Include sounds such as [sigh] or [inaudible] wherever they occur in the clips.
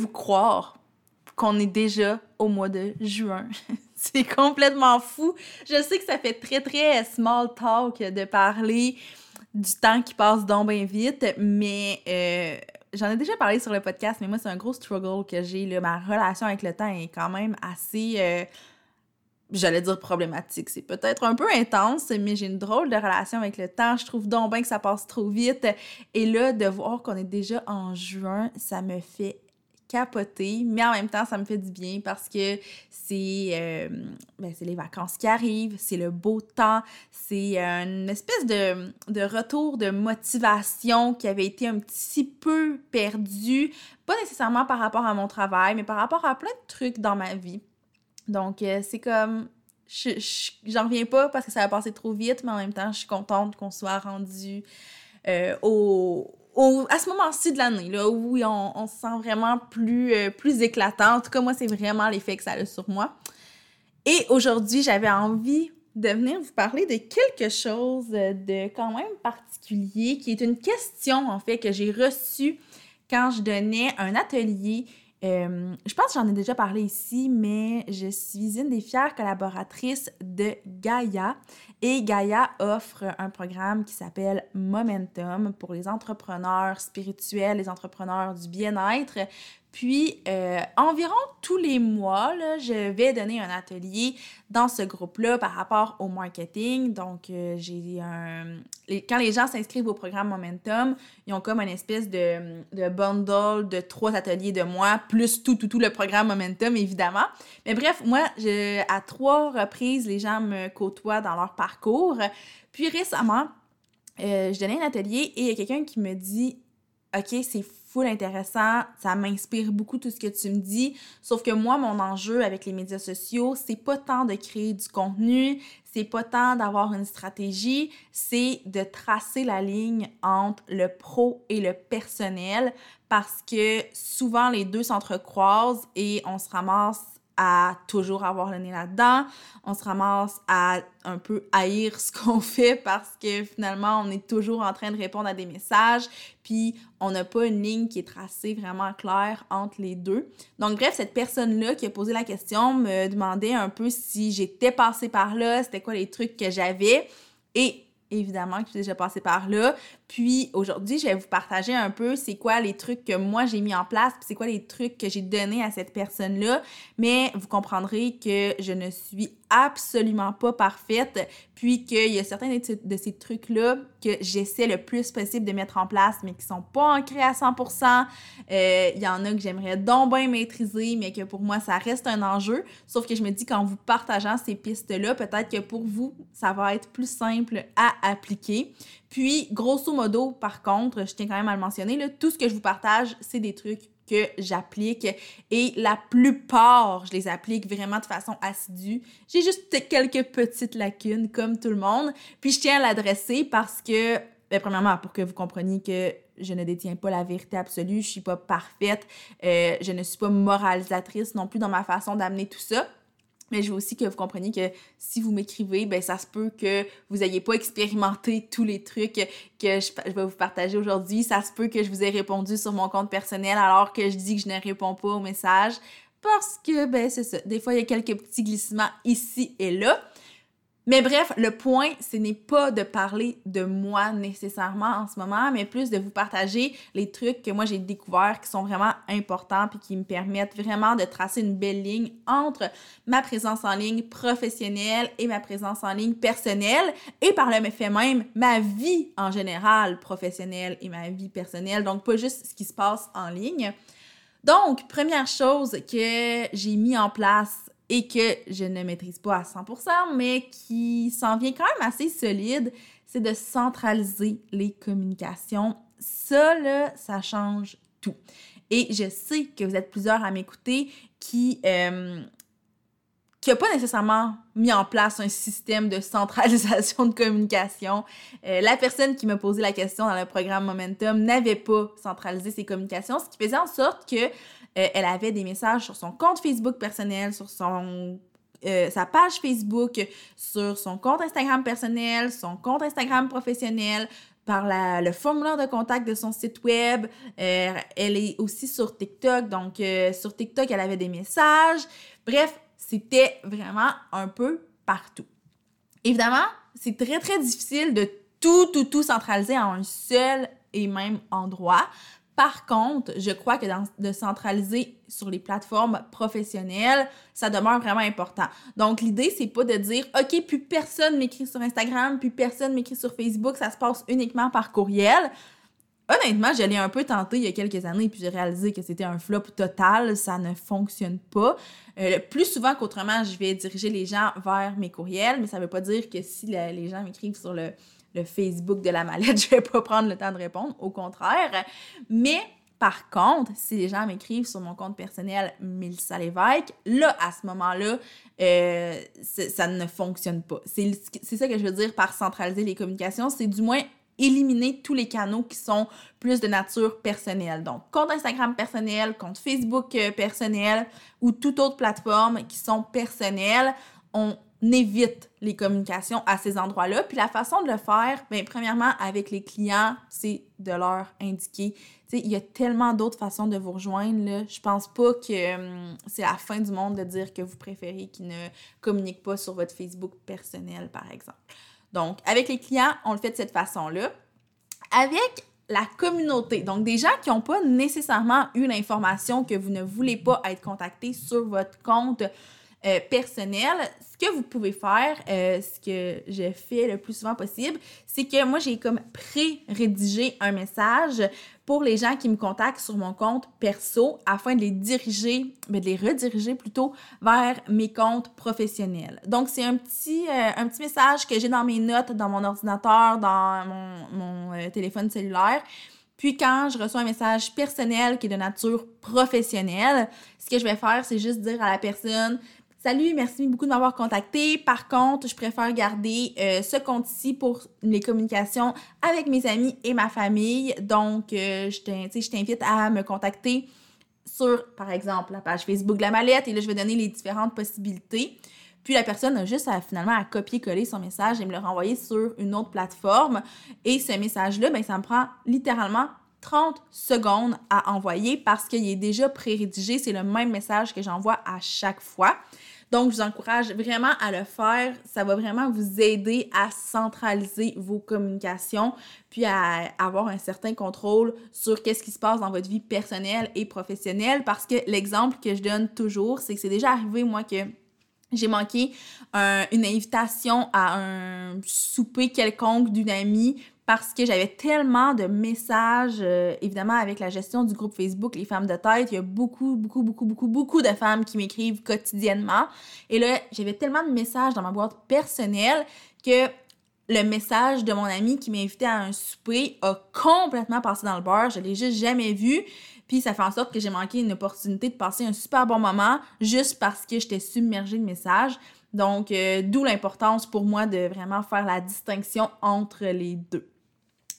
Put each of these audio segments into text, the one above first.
Pouvez-vous croire qu'on est déjà au mois de juin? [laughs] C'est complètement fou. Je sais que ça fait très très small talk de parler du temps qui passe donc bien vite, mais euh, j'en ai déjà parlé sur le podcast, mais moi, c'est un gros struggle que j'ai. Ma relation avec le temps est quand même assez. Euh, j'allais dire problématique. C'est peut-être un peu intense, mais j'ai une drôle de relation avec le temps. Je trouve donc bien que ça passe trop vite. Et là, de voir qu'on est déjà en juin, ça me fait capoter, mais en même temps, ça me fait du bien parce que c'est euh, ben, les vacances qui arrivent, c'est le beau temps, c'est une espèce de, de, retour de motivation qui avait été un petit peu perdu, pas nécessairement par rapport à mon travail, mais par rapport à plein de trucs dans ma vie. Donc, euh, c'est comme j'en reviens pas parce que ça va passer trop vite, mais en même temps, je suis contente qu'on soit rendu euh, au, à ce moment-ci de l'année, où on, se sent vraiment plus, euh, plus éclatant. En tout cas, moi, c'est vraiment l'effet que ça a sur moi. Et aujourd'hui, j'avais envie de venir vous parler de quelque chose de quand même particulier, qui est une question, en fait, que j'ai reçue quand je donnais un atelier euh, je pense que j'en ai déjà parlé ici, mais je suis une des fières collaboratrices de Gaia. Et Gaia offre un programme qui s'appelle Momentum pour les entrepreneurs spirituels, les entrepreneurs du bien-être, puis, euh, environ tous les mois, je vais donner un atelier dans ce groupe-là par rapport au marketing. Donc, euh, j'ai un... quand les gens s'inscrivent au programme Momentum, ils ont comme une espèce de, bundle de trois ateliers de moi, plus tout, tout, tout le programme Momentum, évidemment. Mais bref, moi, à trois reprises, les gens me côtoient dans leur parcours. Puis récemment, euh, je donnais un atelier et il y a quelqu'un qui me dit OK, c'est full intéressant, ça m'inspire beaucoup tout ce que tu me dis. Sauf que moi, mon enjeu avec les médias sociaux, c'est pas tant de créer du contenu, c'est pas tant d'avoir une stratégie, c'est de tracer la ligne entre le pro et le personnel parce que souvent les deux s'entrecroisent et on se ramasse à toujours avoir le nez là-dedans. On se ramasse à un peu haïr ce qu'on [laughs] fait parce que finalement, on est toujours en train de répondre à des messages, puis on n'a pas une ligne qui est tracée vraiment claire entre les deux. Donc, bref, cette personne-là qui a posé la question me demandait un peu si j'étais passée par là, c'était quoi les trucs que j'avais. Et évidemment que je suis déjà passée par là. Puis aujourd'hui, je vais vous partager un peu c'est quoi les trucs que moi j'ai mis en place, puis c'est quoi les trucs que j'ai donnés à cette personne-là. Mais vous comprendrez que je ne suis absolument pas parfaite, puis qu'il y a certains de ces trucs-là que j'essaie le plus possible de mettre en place, mais qui sont pas ancrés à 100%. Euh, il y en a que j'aimerais donc bien maîtriser, mais que pour moi, ça reste un enjeu. Sauf que je me dis qu'en vous partageant ces pistes-là, peut-être que pour vous, ça va être plus simple à appliquer. Puis, grosso modo, par contre, je tiens quand même à le mentionner, là, tout ce que je vous partage, c'est des trucs que j'applique et la plupart, je les applique vraiment de façon assidue. J'ai juste quelques petites lacunes comme tout le monde. Puis je tiens à l'adresser parce que, ben, premièrement, pour que vous compreniez que je ne détiens pas la vérité absolue, je suis pas parfaite, euh, je ne suis pas moralisatrice non plus dans ma façon d'amener tout ça. Mais je veux aussi que vous compreniez que si vous m'écrivez, ben ça se peut que vous n'ayez pas expérimenté tous les trucs que je, vais vous partager aujourd'hui. Ça se peut que je vous ai répondu sur mon compte personnel alors que je dis que je ne réponds pas aux messages. Parce que, ben c'est ça. Des fois, il y a quelques petits glissements ici et là. Mais bref, le point, ce n'est pas de parler de moi nécessairement en ce moment, mais plus de vous partager les trucs que moi j'ai découverts qui sont vraiment importants puis qui me permettent vraiment de tracer une belle ligne entre ma présence en ligne professionnelle et ma présence en ligne personnelle et par le fait même ma vie en général professionnelle et ma vie personnelle. Donc pas juste ce qui se passe en ligne. Donc, première chose que j'ai mis en place et que je ne maîtrise pas à 100%, mais qui s'en vient quand même assez solide, c'est de centraliser les communications. Ça, là, ça change tout. Et je sais que vous êtes plusieurs à m'écouter qui euh, qui n'a pas nécessairement mis en place un système de centralisation de communication. Euh, la personne qui m'a posé la question dans le programme Momentum n'avait pas centralisé ses communications, ce qui faisait en sorte que euh, elle avait des messages sur son compte Facebook personnel, sur son euh, sa page Facebook, sur son compte Instagram personnel, son compte Instagram professionnel, par la, le formulaire de contact de son site web. elle est aussi sur TikTok, donc sur TikTok, elle avait des messages. Bref, c'était vraiment un peu partout. Évidemment, c'est très, très difficile de tout, tout, tout centraliser en un seul et même endroit. Par contre, je crois que de centraliser sur les plateformes professionnelles, ça demeure vraiment important. Donc, l'idée, c'est pas de dire, OK, plus personne m'écrit sur Instagram, plus personne m'écrit sur Facebook, ça se passe uniquement par courriel. Honnêtement, je l'ai un peu tenté il y a quelques années, puis j'ai réalisé que c'était un flop total, ça ne fonctionne pas. Euh, plus souvent qu'autrement, je vais diriger les gens vers mes courriels, mais ça ne veut pas dire que si les gens m'écrivent sur le, Facebook de la mallette, [laughs] je vais pas prendre le temps de répondre, au contraire. Mais par contre, si les gens m'écrivent sur mon compte personnel Mélissa Lévesque, là, à ce moment-là, euh, ça ne fonctionne pas. C'est ça que je veux dire par centraliser les communications, c'est du moins éliminer tous les canaux qui sont plus de nature personnelle. Donc, compte Instagram personnel, compte Facebook euh, personnel ou toute autre plateforme qui sont personnelles, on évite les communications à ces endroits-là. Puis la façon de le faire, bien, premièrement, avec les clients, c'est de leur indiquer. Tu sais, il y a tellement d'autres façons de vous rejoindre. Là. Je pense pas que hum, c'est la fin du monde de dire que vous préférez qu'ils ne communiquent pas sur votre Facebook personnel, par exemple. Donc, avec les clients, on le fait de cette façon-là. Avec la communauté, donc des gens qui n'ont pas nécessairement eu l'information que vous ne voulez pas être contacté sur votre compte euh, personnel, ce que vous pouvez faire, euh, ce que je fais le plus souvent possible, c'est que moi, j'ai comme pré-rédigé un message pour les gens qui me contactent sur mon compte perso afin de les diriger, mais ben, de les rediriger plutôt vers mes comptes professionnels. Donc, c'est un petit, euh, un petit message que j'ai dans mes notes, dans mon ordinateur, dans mon, téléphone cellulaire. Puis quand je reçois un message personnel qui est de nature professionnelle, ce que je vais faire, c'est juste dire à la personne Salut, merci beaucoup de m'avoir contacté. Par contre, je préfère garder euh, ce compte-ci pour les communications avec mes amis et ma famille. Donc, euh, je t'invite à me contacter sur, par exemple, la page Facebook de la mallette. Et là, je vais donner les différentes possibilités. Puis la personne a juste à, finalement à copier-coller son message et me le renvoyer sur une autre plateforme. Et ce message-là, ben, ça me prend littéralement 30 secondes à envoyer parce qu'il est déjà pré-rédigé. C'est le même message que j'envoie à chaque fois. Donc, je vous encourage vraiment à le faire. Ça va vraiment vous aider à centraliser vos communications, puis à avoir un certain contrôle sur qu'est-ce qui se passe dans votre vie personnelle et professionnelle. Parce que l'exemple que je donne toujours, c'est que c'est déjà arrivé, moi, que j'ai manqué une invitation à un souper quelconque d'une amie parce que j'avais tellement de messages, euh, évidemment, avec la gestion du groupe Facebook Les Femmes de Tête. Il y a beaucoup, beaucoup, beaucoup, beaucoup, beaucoup de femmes qui m'écrivent quotidiennement. Et là, j'avais tellement de messages dans ma boîte personnelle que le message de mon ami qui m'a invité à un souper a complètement passé dans le beurre. Je l'ai juste jamais vu. Puis ça fait en sorte que j'ai manqué une opportunité de passer un super bon moment juste parce que j'étais submergée de messages. Donc, euh, d'où l'importance pour moi de vraiment faire la distinction entre les deux.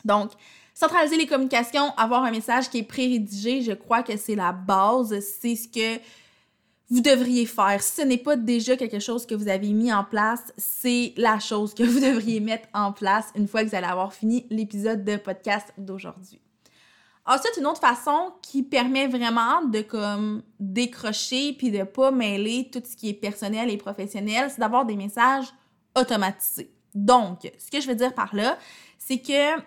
Donc, centraliser les communications, avoir un message qui est pré-rédigé, je crois que c'est la base, c'est ce que vous devriez faire. Ce n'est pas déjà quelque chose que vous avez mis en place, c'est la chose que [laughs] vous devriez mettre en place une fois que vous allez avoir fini l'épisode de podcast d'aujourd'hui. Ensuite, une autre façon qui permet vraiment de comme décrocher puis de pas mêler tout ce qui est personnel et professionnel, c'est d'avoir des messages automatisés. Donc, ce que je veux dire par là, c'est que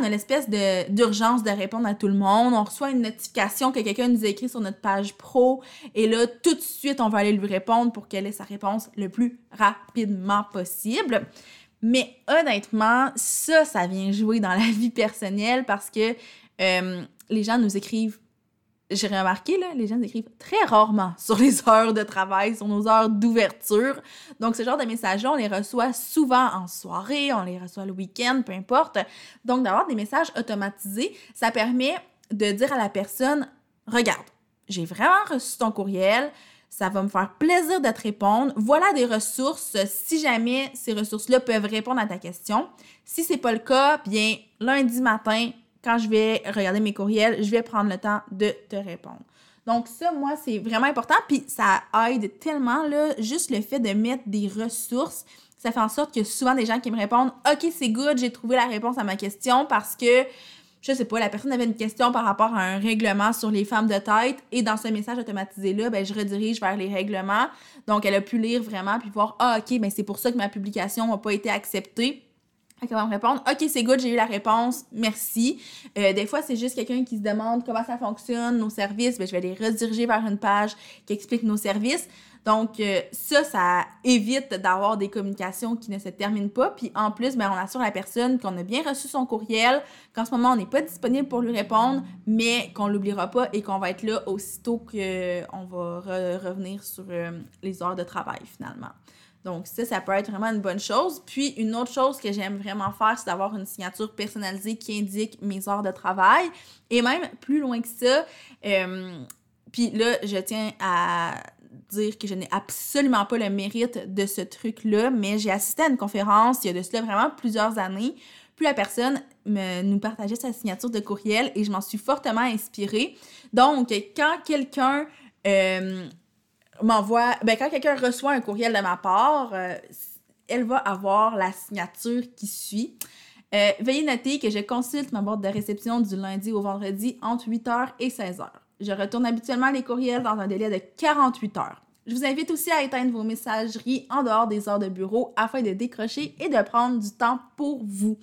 on a l'espèce d'urgence de, répondre à tout le monde. On reçoit une notification que quelqu'un nous écrit sur notre page pro. Et là, tout de suite, on va aller lui répondre pour qu'elle ait sa réponse le plus rapidement possible. Mais honnêtement, ça, ça vient jouer dans la [laughs] vie personnelle parce que euh, les gens nous écrivent j'ai remarqué, là, les gens écrivent très rarement [laughs] sur les heures de travail, sur nos heures d'ouverture. Donc, ce genre de messages-là, on les reçoit souvent en soirée, on les reçoit le week-end, peu importe. Donc, d'avoir des messages automatisés, ça permet de dire à la personne, regarde, j'ai vraiment reçu ton courriel, ça va me faire plaisir de te répondre. Voilà des ressources si jamais ces ressources-là peuvent répondre à ta question. Si c'est pas le cas, bien lundi matin, quand je vais regarder mes courriels, je vais prendre le temps de te répondre. Donc ça, moi, c'est vraiment important. Puis ça aide tellement, là, juste le fait de mettre des ressources, ça fait en sorte que souvent des gens qui me répondent « Ok, c'est good, j'ai trouvé la réponse à ma question parce que je sais pas, la personne avait une question par rapport à un règlement sur les femmes de tête et dans ce message automatisé-là, ben, je redirige vers les règlements. Donc, elle a pu lire vraiment puis voir, ah, OK, ben, c'est pour ça que ma publication n'a pas été acceptée. Elle répondre, OK, c'est good, j'ai eu la réponse, merci. Euh, des fois, c'est juste quelqu'un qui se demande comment ça fonctionne, nos services, ben, je vais les rediriger vers une page qui explique nos services. Donc, euh, ça, ça évite d'avoir des communications qui ne se terminent pas. Puis en plus, ben, on assure la personne qu'on a bien reçu son courriel, qu'en ce moment, on n'est pas disponible pour lui répondre, mais qu'on l'oubliera pas et qu'on va être là aussitôt qu'on va revenir sur euh, les heures de travail finalement. Donc ça, ça peut être vraiment une bonne chose. Puis une autre chose que j'aime vraiment faire, c'est d'avoir une signature personnalisée qui indique mes heures de travail. Et même plus loin que ça, euh, puis là, je tiens à dire que je n'ai absolument pas le mérite de ce truc-là, mais j'ai assisté à une conférence il y a de cela vraiment plusieurs années. Puis la personne me, nous partageait sa signature de courriel et je m'en suis fortement inspirée. Donc, quand quelqu'un euh, m'envoie, ben, quand quelqu'un reçoit un courriel de ma part, euh, elle va avoir la signature qui suit. Euh, veuillez noter que je consulte ma boîte de réception du lundi au vendredi entre 8h et 16h. Je retourne habituellement les courriels dans un délai de 48 heures. Je vous invite aussi à éteindre vos messageries en dehors des heures de bureau afin de décrocher et de prendre du temps pour vous.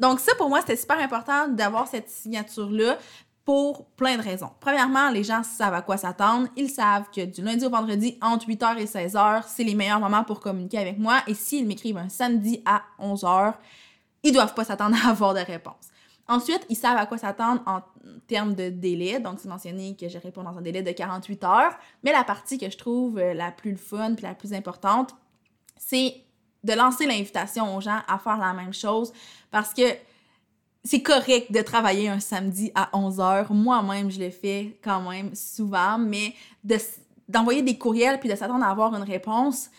Donc ça, pour moi, c'était super important d'avoir cette signature-là pour plein de raisons. Premièrement, les gens savent à quoi s'attendre. Ils savent que du lundi au vendredi, entre 8h et 16h, c'est les meilleurs moments pour communiquer avec moi. Et s'ils m'écrivent un samedi à 11h, ils doivent pas s'attendre à avoir de réponse. Ensuite, ils savent à quoi s'attendre en termes de délai. Donc, c'est mentionné que je réponds dans un délai de 48 heures. Mais la partie que je trouve euh, la plus fun puis la plus importante, c'est de lancer l'invitation aux gens à faire la même chose parce que c'est correct de travailler un samedi à 11 heures. Moi-même, je le fais quand même souvent, mais d'envoyer des courriels puis de s'attendre à avoir une réponse,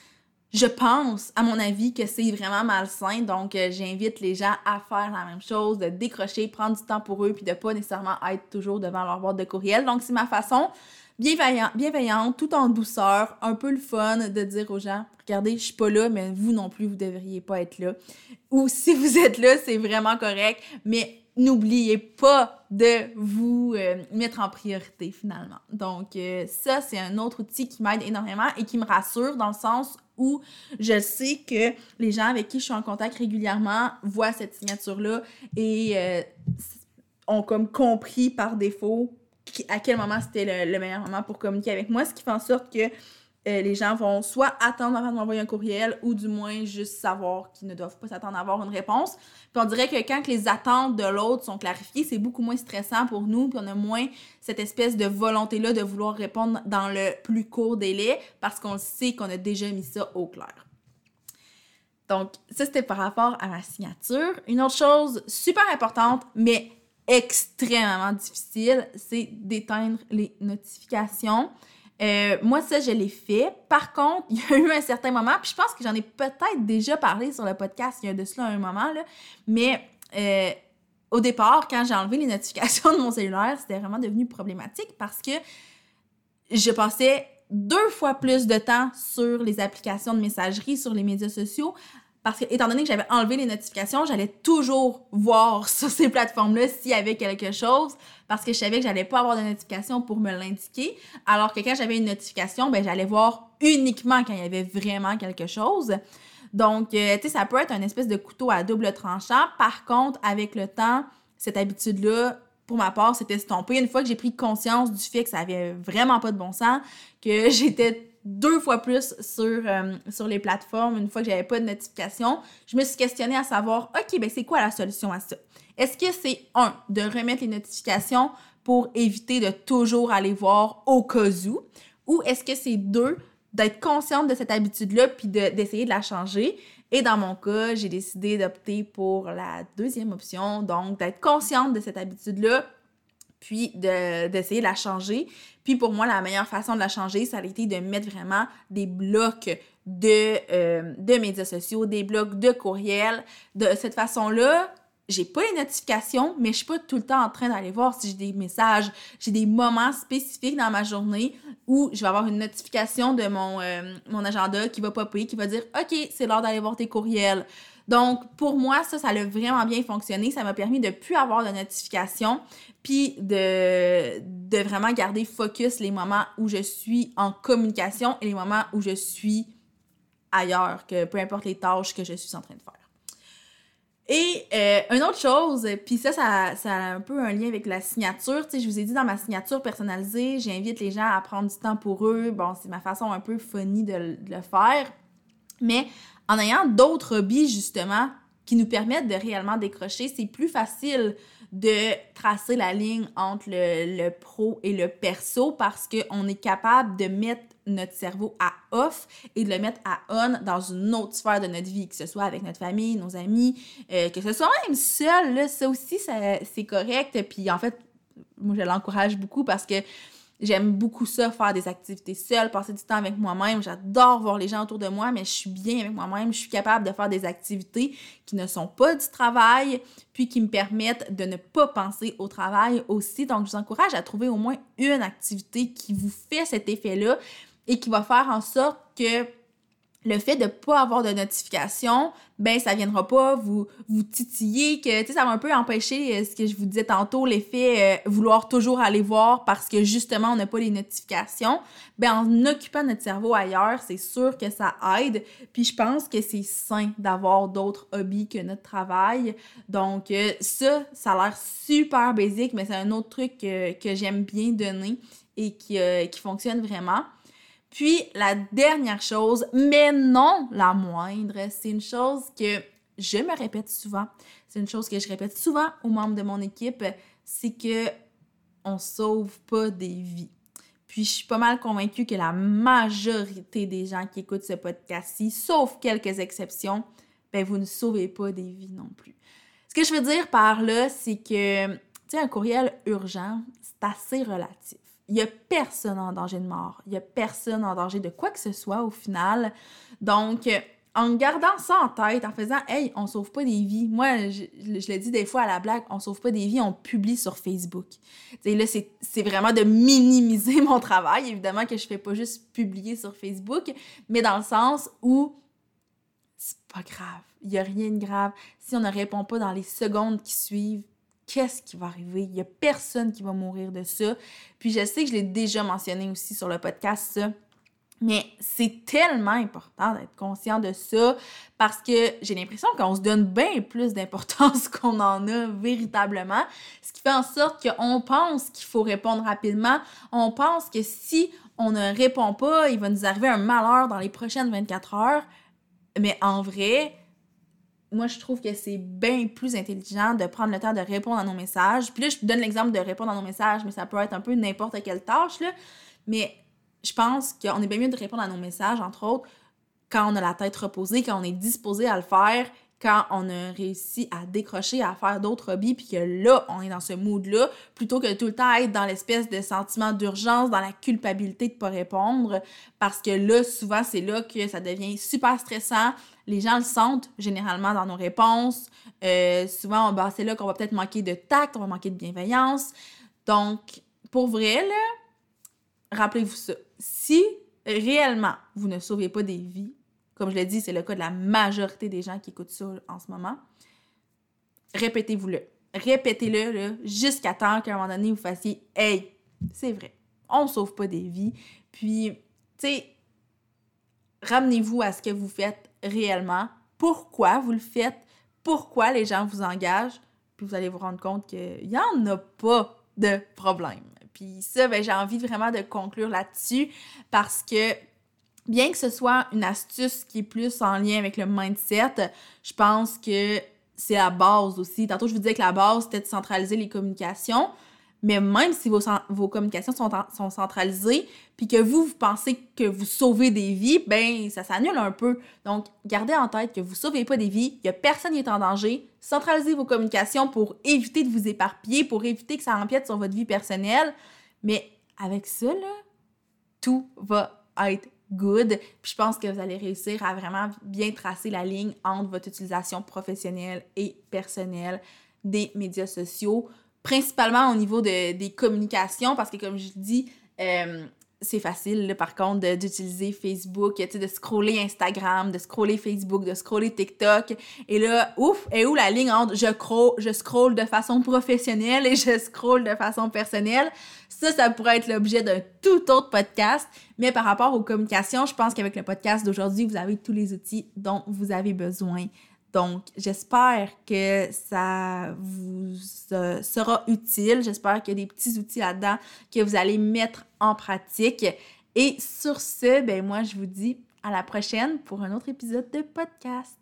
je pense, à mon avis, que c'est vraiment malsain. Donc, euh, j'invite les gens à faire la même chose, de décrocher, prendre du temps pour eux, puis de pas nécessairement être toujours devant leur boîte de courriel. Donc, c'est ma façon bienveillante, bienveillante, tout en douceur, un peu le fun de dire aux gens, regardez, je suis pas là, mais vous non plus, vous devriez pas être là. Ou [laughs] si vous êtes là, c'est vraiment correct, mais n'oubliez pas de vous euh, mettre en priorité finalement. Donc euh, ça, c'est un autre outil qui m'aide énormément et qui me rassure dans le sens où je sais que les gens avec qui je suis en contact régulièrement voient cette signature-là et euh, ont comme compris par défaut à quel moment c'était le, meilleur moment pour communiquer avec moi, ce qui fait en sorte que euh, les gens vont soit attendre avant de m'envoyer un courriel ou du moins juste savoir qu'ils ne doivent pas s'attendre à avoir une réponse. Puis on dirait que quand les attentes de l'autre sont clarifiées, c'est beaucoup moins stressant pour nous, puis on a moins cette espèce de volonté-là de vouloir répondre dans le plus court délai parce qu'on sait qu'on a déjà mis ça au clair. Donc, ça, c'était par rapport à ma signature. Une autre chose super importante, mais extrêmement difficile, c'est d'éteindre les notifications. Euh, moi, ça, je l'ai fait. Par contre, [laughs] il y a eu un certain moment, puis je pense que j'en ai peut-être déjà parlé sur le podcast il y a de cela un moment, là, mais euh, au départ, quand j'ai enlevé les notifications [laughs] de mon cellulaire, c'était vraiment devenu problématique parce que je passais deux fois plus de temps sur les applications de messagerie, sur les médias sociaux, parce que, étant donné que j'avais enlevé les notifications, j'allais toujours voir [laughs] sur ces plateformes-là s'il y avait quelque chose, parce que je savais que j'allais pas avoir de notification pour me l'indiquer. Alors que quand j'avais une notification, ben, j'allais voir uniquement quand il y avait vraiment quelque chose. Donc, euh, tu sais, ça peut être un espèce de couteau à double tranchant. Par contre, avec le temps, cette habitude-là, pour ma part, s'est estompée. Une fois que j'ai pris conscience du fait que ça avait vraiment pas de bon sens, que [laughs] j'étais deux fois plus sur, euh, sur les plateformes une fois que j'avais pas de notification. Je me suis questionnée à savoir, OK, ben c'est quoi la solution à ça? Est-ce que c'est, un, de remettre les notifications pour éviter de toujours aller voir au cas où? Ou est-ce que c'est deux, d'être consciente de cette habitude-là puis d'essayer de, la changer? Et dans mon cas, j'ai décidé d'opter pour la deuxième option, donc d'être consciente de cette habitude-là puis d'essayer de, la changer. Puis pour moi, la meilleure façon de la changer, ça a été de mettre vraiment des blocs de, euh, de médias sociaux, des blocs de courriels. De cette façon-là, j'ai pas les notifications, mais je suis pas tout le temps en train d'aller voir si j'ai des messages. J'ai des moments spécifiques dans ma journée où je vais avoir une notification de mon, euh, agenda qui va popper, qui va dire OK, c'est l'heure d'aller voir tes courriels. Donc, pour moi, ça, ça a vraiment bien fonctionné. Ça m'a permis de plus avoir de notifications, puis de, de vraiment garder focus les moments où je suis en communication et les moments où je suis ailleurs, que peu importe les tâches que je suis en train de faire. Et euh, une autre chose, puis ça, ça, ça, a un peu un lien avec la signature. Tu sais, je vous ai dit dans ma signature personnalisée, j'invite les gens à prendre du temps pour eux. Bon, c'est ma façon un peu funny de, de le faire. Mais en ayant d'autres hobbies, justement, qui nous permettent de réellement décrocher, c'est plus facile de tracer la ligne entre le, pro et le perso parce qu'on est capable de mettre notre cerveau à off et de le mettre à on dans une autre sphère de notre vie, que ce soit avec notre famille, nos amis, euh, que ce soit même seul, ça aussi, c'est correct. Puis en fait, moi, je l'encourage beaucoup parce que J'aime beaucoup ça, faire des activités seule, passer du temps avec moi-même. J'adore voir les gens autour de moi, mais je suis bien avec moi-même. Je suis capable de faire des activités qui ne sont pas du travail, puis qui me permettent de ne pas penser au travail aussi. Donc, je vous encourage à trouver au moins une activité qui vous fait cet effet-là et qui va faire en sorte que le fait de pas avoir de notification, ben ça viendra pas vous vous titiller que tu sais ça va un peu empêcher euh, ce que je vous disais tantôt l'effet euh, vouloir toujours aller voir parce que justement on n'a pas les notifications. Ben en occupant notre cerveau ailleurs, c'est sûr que ça aide. Puis je pense que c'est sain d'avoir d'autres hobbies que notre travail. Donc euh, ça ça a l'air super basique mais c'est un autre truc que, que j'aime bien donner et qui qui fonctionne vraiment. Puis la dernière chose, mais non la moindre, c'est une chose que je me répète souvent. C'est une chose que je répète souvent aux membres de mon équipe, c'est que on sauve pas des vies. Puis je suis pas mal convaincue que la majorité des gens qui écoutent ce podcast-ci, sauf quelques exceptions, ben vous ne sauvez pas des vies non plus. Ce que je veux dire par là, c'est que, tu sais, un courriel urgent, c'est assez relatif. Il n'y a personne en danger de mort. Il n'y a personne en danger de quoi que ce soit au final. Donc, en gardant ça en tête, en faisant Hey, on sauve pas des vies. Moi, je, je, le dis des fois à la blague, on sauve pas des vies, on publie sur Facebook. là, c'est vraiment de minimiser [laughs] mon travail. Évidemment que je fais pas juste publier sur Facebook, mais dans le sens où c'est pas grave. Il y a rien de grave. Si on ne répond pas dans les secondes qui suivent, qu'est-ce qui va arriver? Il n'y a personne qui va mourir de ça. Puis je sais que je l'ai déjà mentionné aussi sur le podcast, ça. Mais c'est tellement important d'être conscient de ça parce que j'ai l'impression qu'on se donne bien plus d'importance [laughs] qu'on en a véritablement. Ce qui fait en sorte qu'on pense qu'il faut répondre rapidement. On pense que si on ne répond pas, il va nous arriver un malheur dans les prochaines 24 heures. Mais en vrai, moi, je trouve que c'est bien plus intelligent de prendre le temps de répondre à nos messages. Puis là, je te donne l'exemple de répondre à nos messages, mais ça peut être un peu n'importe quelle tâche, là. Mais je pense qu'on est bien mieux de répondre à nos messages, entre autres, quand on a la tête reposée, quand on est disposé à le faire, quand on a réussi à décrocher, à faire d'autres hobbies, puis que là, on est dans ce mood-là, plutôt que tout le temps être dans l'espèce de sentiment d'urgence, dans la culpabilité de pas répondre, parce que là, souvent, c'est là que ça devient super stressant. Les gens le sentent généralement dans nos réponses. Euh, souvent, bah, c'est là qu'on va peut-être manquer de tact, on va manquer de bienveillance. Donc, pour vrai, rappelez-vous ça. Si réellement vous ne sauvez pas des vies, comme je l'ai dit, c'est le cas de la majorité des gens qui écoutent ça en ce moment. Répétez-vous-le. Répétez-le jusqu'à temps qu'à un moment donné, vous fassiez Hey, c'est vrai, on ne sauve pas des vies. Puis, tu sais, ramenez-vous à ce que vous faites réellement, pourquoi vous le faites, pourquoi les gens vous engagent, puis vous allez vous rendre compte qu'il n'y en a pas de problème. Puis ça, ben, j'ai envie vraiment de conclure là-dessus parce que bien que ce soit une astuce qui est plus en lien avec le mindset, je pense que c'est la base aussi. Tantôt, je vous disais que la base, c'était de centraliser les communications, Mais même si vos, vos communications sont, sont centralisées, puis que vous, vous pensez que vous sauvez des vies, ben ça s'annule un peu. Donc, gardez en tête que vous sauvez pas des vies, il y a personne qui est en danger. Centralisez vos communications pour éviter de vous éparpiller, pour éviter que ça empiète sur votre vie personnelle. Mais avec ça, là, tout va être good. Puis je pense que vous allez réussir à vraiment bien tracer la ligne entre votre utilisation professionnelle et personnelle des médias sociaux, principalement au niveau de, des communications, parce que comme je dis, euh, c'est facile, par contre, d'utiliser Facebook, de scroller Instagram, de scroller Facebook, de scroller TikTok. Et là, ouf, et où la ligne entre je, je scroll de façon professionnelle et je scroll de façon personnelle? Ça, ça pourrait être l'objet d'un tout autre podcast. Mais par rapport aux communications, je pense qu'avec le podcast d'aujourd'hui, vous avez tous les outils dont vous avez besoin. Donc, j'espère que ça vous euh, sera utile. J'espère qu'il y a des petits outils là-dedans que vous allez mettre en pratique. Et sur ce, ben moi, je vous dis à la prochaine pour un autre épisode de podcast.